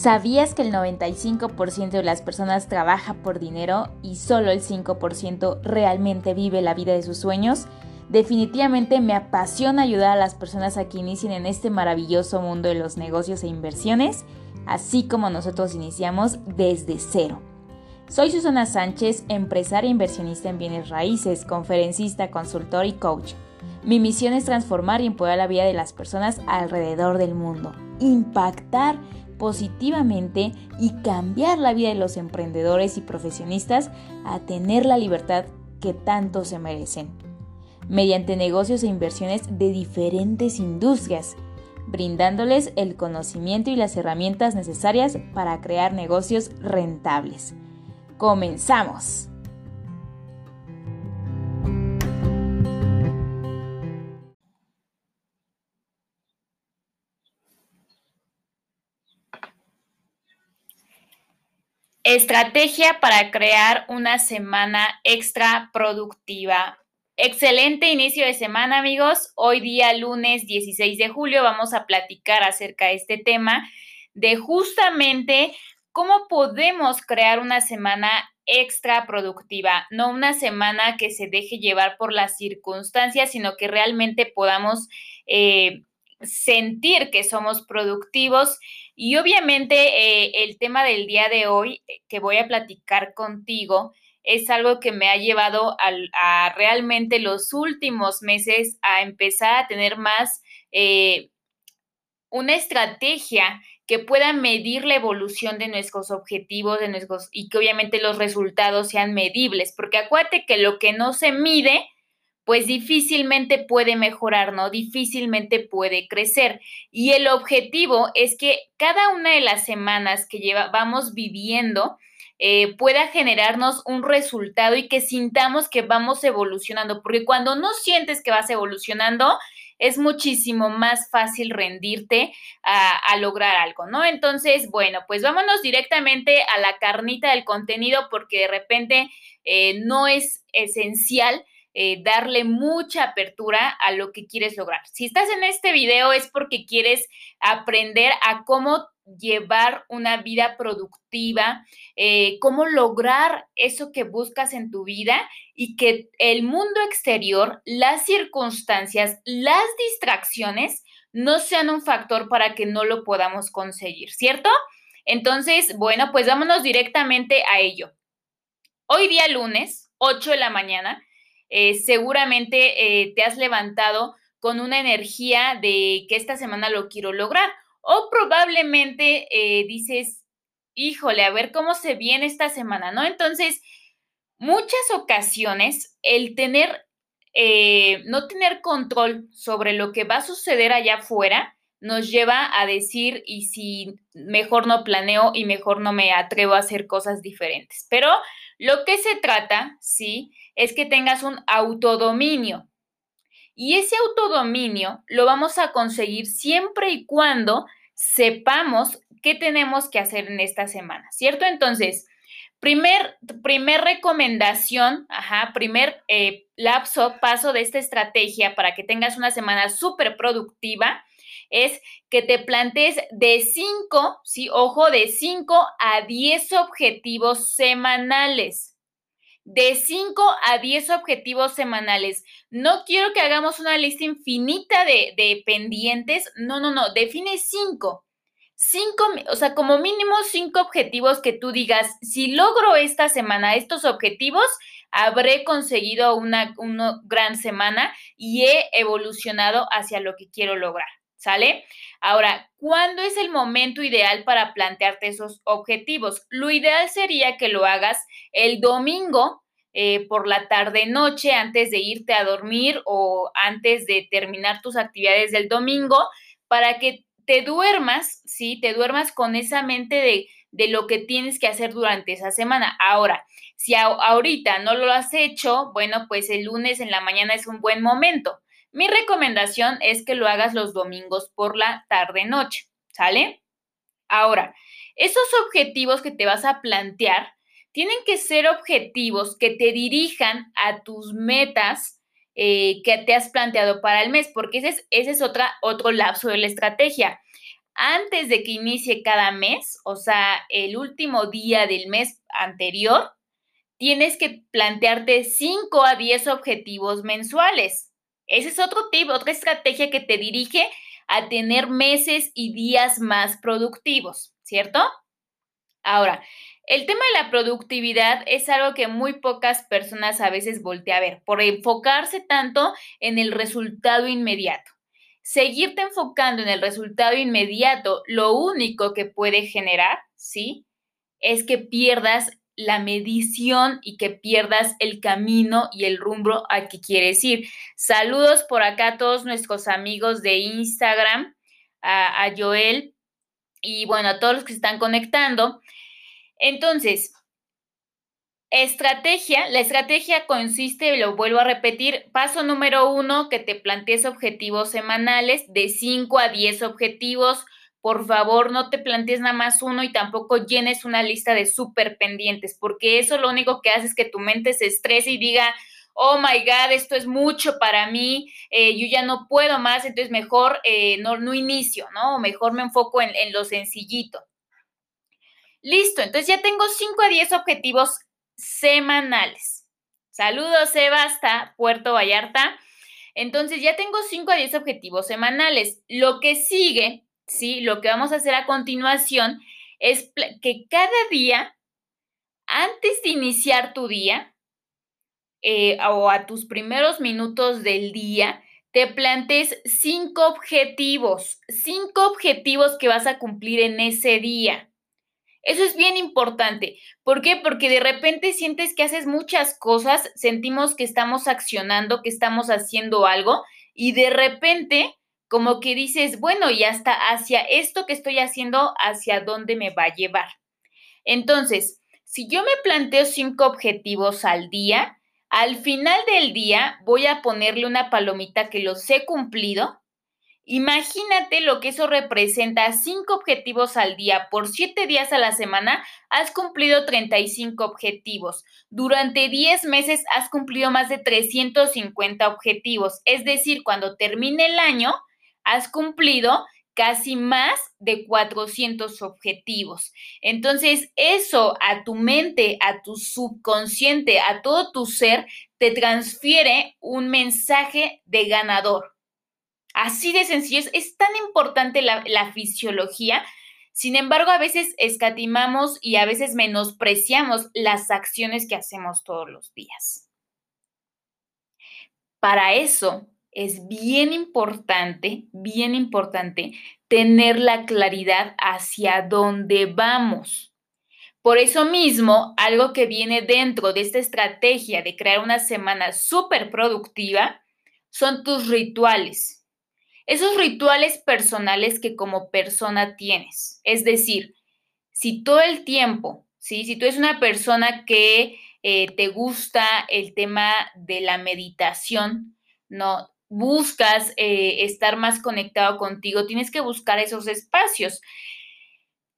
¿Sabías que el 95% de las personas trabaja por dinero y solo el 5% realmente vive la vida de sus sueños? Definitivamente me apasiona ayudar a las personas a que inicien en este maravilloso mundo de los negocios e inversiones, así como nosotros iniciamos desde cero. Soy Susana Sánchez, empresaria e inversionista en bienes raíces, conferencista, consultor y coach. Mi misión es transformar y empoderar la vida de las personas alrededor del mundo, impactar positivamente y cambiar la vida de los emprendedores y profesionistas a tener la libertad que tanto se merecen, mediante negocios e inversiones de diferentes industrias, brindándoles el conocimiento y las herramientas necesarias para crear negocios rentables. ¡Comenzamos! Estrategia para crear una semana extra productiva. Excelente inicio de semana, amigos. Hoy día, lunes 16 de julio, vamos a platicar acerca de este tema, de justamente cómo podemos crear una semana extra productiva, no una semana que se deje llevar por las circunstancias, sino que realmente podamos eh, sentir que somos productivos y obviamente eh, el tema del día de hoy eh, que voy a platicar contigo es algo que me ha llevado a, realmente los últimos meses a empezar a tener más eh, una estrategia que pueda medir la evolución de nuestros objetivos de nuestros, y que obviamente los resultados sean medibles, porque acuérdate que lo que no se mide, pues difícilmente puede mejorar, ¿no? Difícilmente puede crecer. Y el objetivo es que cada una de las semanas que lleva, vamos viviendo eh, pueda generarnos un resultado y que sintamos que vamos evolucionando, porque cuando no sientes que vas evolucionando, es muchísimo más fácil rendirte a, lograr algo, ¿no? Entonces, bueno, pues vámonos directamente a la carnita del contenido porque de repente eh, no es esencial eh, darle mucha apertura a lo que quieres lograr. Si estás en este video es porque quieres aprender a cómo llevar una vida productiva, eh, cómo lograr eso que buscas en tu vida y que el mundo exterior, las circunstancias, las distracciones no sean un factor para que no lo podamos conseguir, ¿cierto? Entonces, bueno, pues vámonos directamente a ello. Hoy día lunes, 8 de la mañana, eh, seguramente eh, te has levantado con una energía de que esta semana lo quiero lograr. O probablemente eh, dices, híjole, a ver cómo se viene esta semana, ¿no? Entonces, muchas ocasiones el tener, no tener control sobre lo que va a suceder allá afuera, nos lleva a decir, y si mejor no planeo y mejor no me atrevo a hacer cosas diferentes. Pero lo que se trata, sí, es que tengas un autodominio. Y ese autodominio lo vamos a conseguir siempre y cuando sepamos qué tenemos que hacer en esta semana, ¿cierto? Entonces, primer, primer recomendación, ajá, primer eh, lapso, paso de esta estrategia para que tengas una semana súper productiva es que te plantees de 5, sí, ojo, de 5 a 10 objetivos semanales. De 5 a 10 objetivos semanales. No quiero que hagamos una lista infinita de, pendientes. No, no, no. Define 5 cinco, o sea, como mínimo cinco objetivos que tú digas, si logro esta semana estos objetivos, habré conseguido una, una gran semana y he evolucionado hacia lo que quiero lograr. ¿Sale? Ahora, ¿cuándo es el momento ideal para plantearte esos objetivos? Lo ideal sería que lo hagas el domingo eh, por la tarde-noche antes de irte a dormir o antes de terminar tus actividades del domingo para que te duermas, ¿sí? Te duermas con esa mente de, de lo que tienes que hacer durante esa semana. Ahora, si ahorita no lo has hecho, bueno, pues el lunes en la mañana es un buen momento. Mi recomendación es que lo hagas los domingos por la tarde-noche, ¿sale? Ahora, esos objetivos que te vas a plantear tienen que ser objetivos que te dirijan a tus metas eh, que te has planteado para el mes, porque ese es, ese otro lapso de la estrategia. antes de que inicie cada mes, o sea, el último día del mes anterior, tienes que plantearte 5 a 10 objetivos mensuales. Ese es otro tip, otra estrategia que te dirige a tener meses y días más productivos, ¿cierto? Ahora, el tema de la productividad es algo que muy pocas personas a veces voltean a ver por enfocarse tanto en el resultado inmediato. Seguirte enfocando en el resultado inmediato, lo único que puede generar, ¿sí? Es que pierdas la medición y que pierdas el camino y el rumbo a que quieres ir. Saludos por acá a todos nuestros amigos de Instagram, a Joel y bueno, a todos los que se están conectando. Entonces, estrategia, la estrategia consiste, lo vuelvo a repetir, paso número uno, que te plantees objetivos semanales de 5 a 10 objetivos. Por favor, no te plantees nada más uno y tampoco llenes una lista de súper pendientes, porque eso lo único que hace es que tu mente se estrese y diga, oh my God, esto es mucho para mí, eh, yo ya no puedo más, entonces mejor eh, no, no inicio, ¿no? Mejor me enfoco en, en lo sencillito. Listo, entonces ya tengo 5 a 10 objetivos semanales. Saludos, Eva, hasta Puerto Vallarta. Entonces ya tengo 5 a 10 objetivos semanales. Lo que sigue, ¿sí? Lo que vamos a hacer a continuación es que cada día, antes de iniciar tu día, eh, o a tus primeros minutos del día, te plantes cinco objetivos, cinco objetivos que vas a cumplir en ese día. Eso es bien importante. ¿Por qué? Porque de repente sientes que haces muchas cosas, sentimos que estamos accionando, que estamos haciendo algo y de repente como que dices, bueno, y hasta hacia esto que estoy haciendo, hacia dónde me va a llevar. Entonces, si yo me planteo cinco objetivos al día, al final del día voy a ponerle una palomita que los he cumplido Imagínate lo que eso representa. Cinco objetivos al día por siete días a la semana, has cumplido 35 objetivos. Durante 10 meses has cumplido más de 350 objetivos. Es decir, cuando termine el año, has cumplido casi más de 400 objetivos. Entonces, eso a tu mente, a tu subconsciente, a todo tu ser, te transfiere un mensaje de ganador Así de sencillo, es, tan importante la, la fisiología. Sin embargo, a veces escatimamos y a veces menospreciamos las acciones que hacemos todos los días. Para eso es bien importante, bien importante tener la claridad hacia dónde vamos. Por eso mismo, algo que viene dentro de esta estrategia de crear una semana súper productiva son tus rituales esos rituales personales que como persona tienes. Es decir, si todo el tiempo, ¿sí? si tú eres una persona que eh, te gusta el tema de la meditación, ¿no? Buscas eh, estar más conectado contigo, tienes que buscar esos espacios.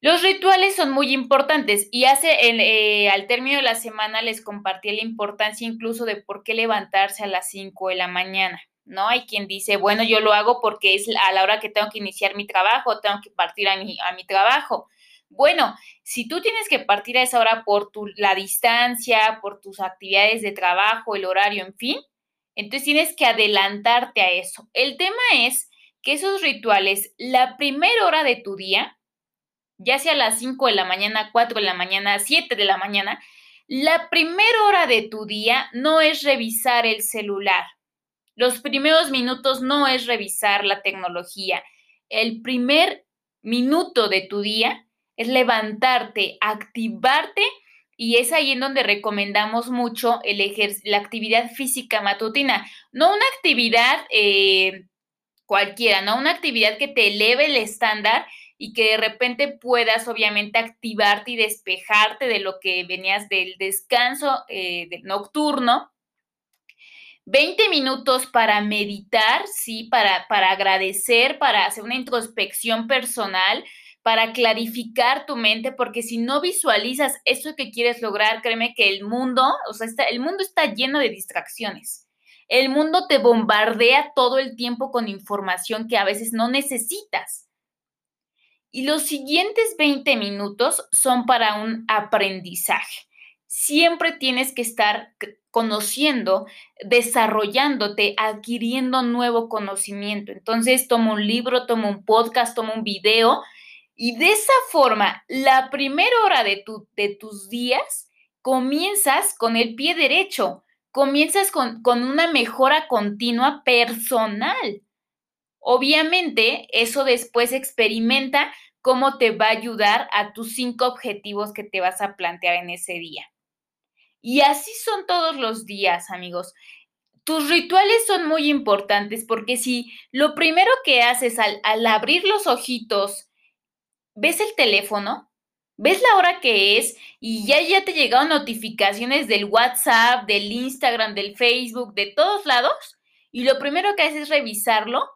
Los rituales son muy importantes y hace eh, al término de la semana les compartí la importancia incluso de por qué levantarse a las 5 de la mañana. ¿no? Hay quien dice, bueno, yo lo hago porque es a la hora que tengo que iniciar mi trabajo, tengo que partir a mi, a mi trabajo. Bueno, si tú tienes que partir a esa hora por tu, la distancia, por tus actividades de trabajo, el horario, en fin, entonces tienes que adelantarte a eso. El tema es que esos rituales, la primera hora de tu día, ya sea a las 5 de la mañana, 4 de la mañana, 7 de la mañana, la primera hora de tu día no es revisar el celular, los primeros minutos no es revisar la tecnología. El primer minuto de tu día es levantarte, activarte y es ahí en donde recomendamos mucho el la actividad física matutina. No una actividad eh, cualquiera, no una actividad que te eleve el estándar y que de repente puedas obviamente activarte y despejarte de lo que venías del descanso eh, nocturno 20 minutos para meditar, sí, para, para agradecer, para hacer una introspección personal, para clarificar tu mente, porque si no visualizas eso que quieres lograr, créeme que el mundo, o sea, está, el mundo está lleno de distracciones. El mundo te bombardea todo el tiempo con información que a veces no necesitas. Y los siguientes 20 minutos son para un aprendizaje. Siempre tienes que estar conociendo, desarrollándote, adquiriendo nuevo conocimiento. Entonces, toma un libro, toma un podcast, toma un video y de esa forma, la primera hora de, tu, de tus días, comienzas con el pie derecho, comienzas con, con una mejora continua personal. Obviamente, eso después experimenta cómo te va a ayudar a tus cinco objetivos que te vas a plantear en ese día. Y así son todos los días, amigos. Tus rituales son muy importantes porque si lo primero que haces al, al abrir los ojitos, ves el teléfono, ves la hora que es y ya, ya te llegaron notificaciones del WhatsApp, del Instagram, del Facebook, de todos lados, y lo primero que haces es revisarlo,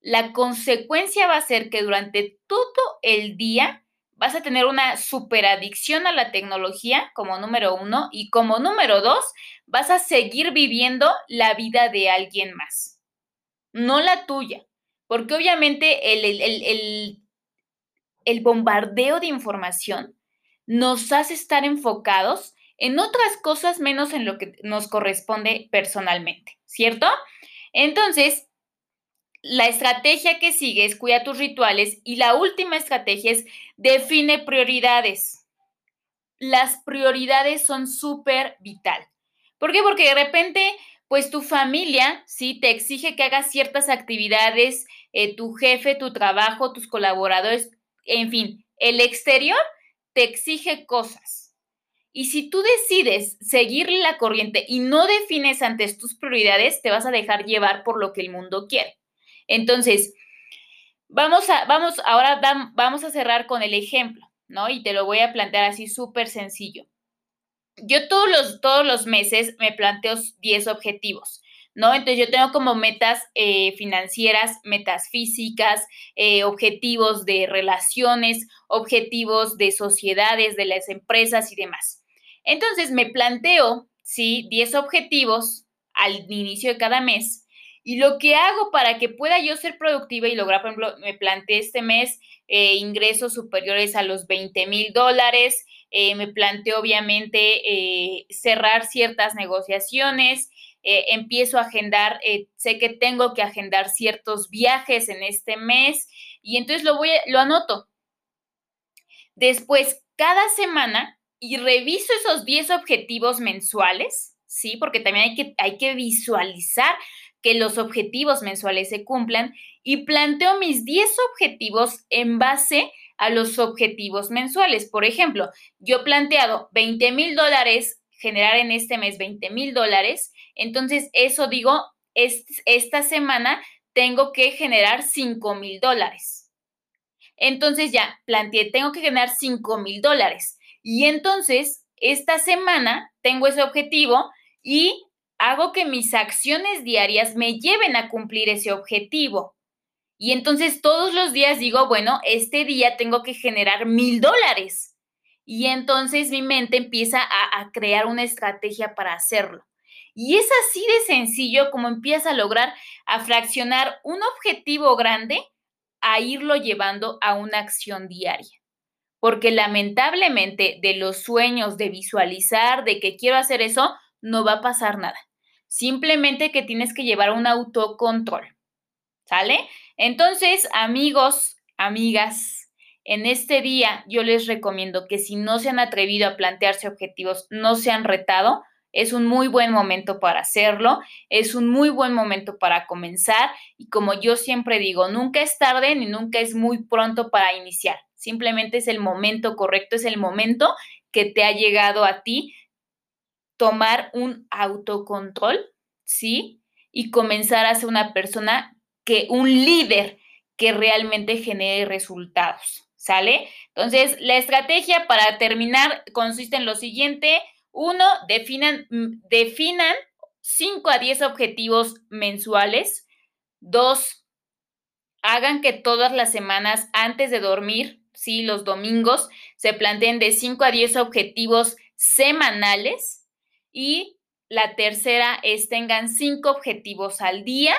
la consecuencia va a ser que durante todo el día vas a tener una superadicción a la tecnología como número uno y como número dos, vas a seguir viviendo la vida de alguien más, no la tuya, porque obviamente el, el bombardeo de información nos hace estar enfocados en otras cosas menos en lo que nos corresponde personalmente, ¿cierto? Entonces, la estrategia que sigue es cuida tus rituales y la última estrategia es define prioridades. Las prioridades son súper vital. ¿Por qué? Porque de repente, pues tu familia, sí, te exige que hagas ciertas actividades, eh, tu jefe, tu trabajo, tus colaboradores, en fin, el exterior te exige cosas. Y si tú decides seguir la corriente y no defines antes tus prioridades, te vas a dejar llevar por lo que el mundo quiere. Entonces, vamos a, vamos, ahora vamos a cerrar con el ejemplo, ¿no? Y te lo voy a plantear así súper sencillo. Yo todos los, todos los meses me planteo 10 objetivos. ¿No? Entonces yo tengo como metas eh, financieras, metas físicas, eh, objetivos de relaciones, objetivos de sociedades, de las empresas y demás. Entonces me planteo, sí, 10 objetivos al inicio de cada mes y lo que hago para que pueda yo ser productiva y lograr, por ejemplo, me planteé este mes eh, ingresos superiores a los 20 mil dólares, me planteé obviamente cerrar ciertas negociaciones, empiezo a agendar, sé que tengo que agendar ciertos viajes en este mes y entonces lo anoto. Después, cada semana y reviso esos 10 objetivos mensuales, ¿sí? Porque también hay que, hay que visualizar que los objetivos mensuales se cumplan y planteo mis 10 objetivos en base a los objetivos mensuales. Por ejemplo, yo he planteado 20 mil dólares, generar en este mes 20 mil dólares, entonces eso digo, esta semana tengo que generar 5 mil dólares. Entonces ya planteé, tengo que generar 5 mil dólares. Y entonces, esta semana tengo ese objetivo y hago que mis acciones diarias me lleven a cumplir ese objetivo. Y entonces todos los días digo, bueno, este día tengo que generar mil dólares. Y entonces mi mente empieza a, crear una estrategia para hacerlo. Y es así de sencillo como empieza a lograr a fraccionar un objetivo grande a irlo llevando a una acción diaria. Porque lamentablemente de los sueños, de visualizar, de que quiero hacer eso, no va a pasar nada. Simplemente que tienes que llevar un autocontrol. ¿Sale? Entonces, amigos, amigas, en este día yo les recomiendo que si no se han atrevido a plantearse objetivos, no se han retado, es un muy buen momento para hacerlo, es un muy buen momento para comenzar y como yo siempre digo, nunca es tarde ni nunca es muy pronto para iniciar, simplemente es el momento correcto, es el momento que te ha llegado a ti tomar un autocontrol, ¿sí? Y comenzar a ser una persona que, un líder que realmente genere resultados, ¿sale? Entonces, la estrategia para terminar consiste en lo siguiente. Uno, definan, mm, definan 5 a 10 objetivos mensuales. Dos, hagan que todas las semanas antes de dormir, sí, los domingos, se planteen de 5 a 10 objetivos semanales. Y la tercera es tengan cinco objetivos al día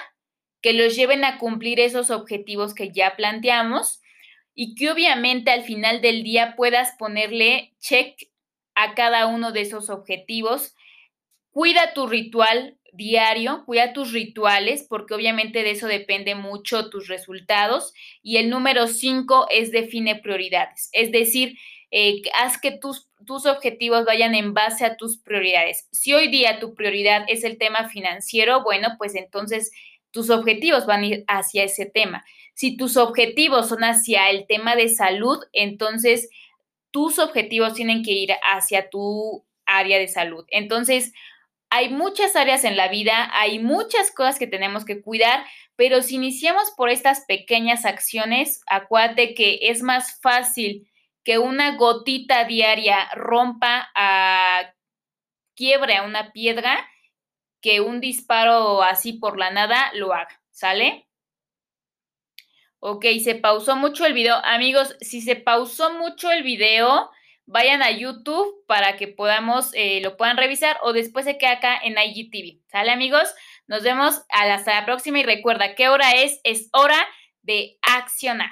que los lleven a cumplir esos objetivos que ya planteamos. y que obviamente al final del día puedas ponerle check a cada uno de esos objetivos. Cuida tu ritual diario, cuida tus rituales, porque obviamente de eso depende mucho tus resultados. Y el número cinco es define prioridades, es decir, eh, haz que tus, tus objetivos vayan en base a tus prioridades. Si hoy día tu prioridad es el tema financiero, bueno, pues entonces tus objetivos van a ir hacia ese tema. Si tus objetivos son hacia el tema de salud, entonces tus objetivos tienen que ir hacia tu área de salud. Entonces, hay muchas áreas en la vida, hay muchas cosas que tenemos que cuidar, pero si iniciamos por estas pequeñas acciones, acuérdate que es más fácil que una gotita diaria rompa a quiebre a una piedra que un disparo así por la nada lo haga, ¿sale? Ok, se pausó mucho el video. Amigos, si se pausó mucho el video, vayan a YouTube para que podamos, eh, lo puedan revisar o después se queda acá en IGTV. ¿Sale, amigos? Nos vemos hasta la próxima y recuerda, ¿qué hora es? Es hora de accionar.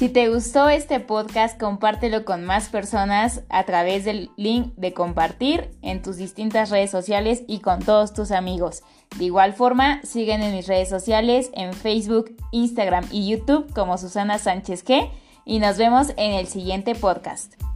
Si te gustó este podcast, compártelo con más personas a través del link de compartir en tus distintas redes sociales y con todos tus amigos. De igual forma, siguen en mis redes sociales en Facebook, Instagram y YouTube como Susana Sánchez G y nos vemos en el siguiente podcast.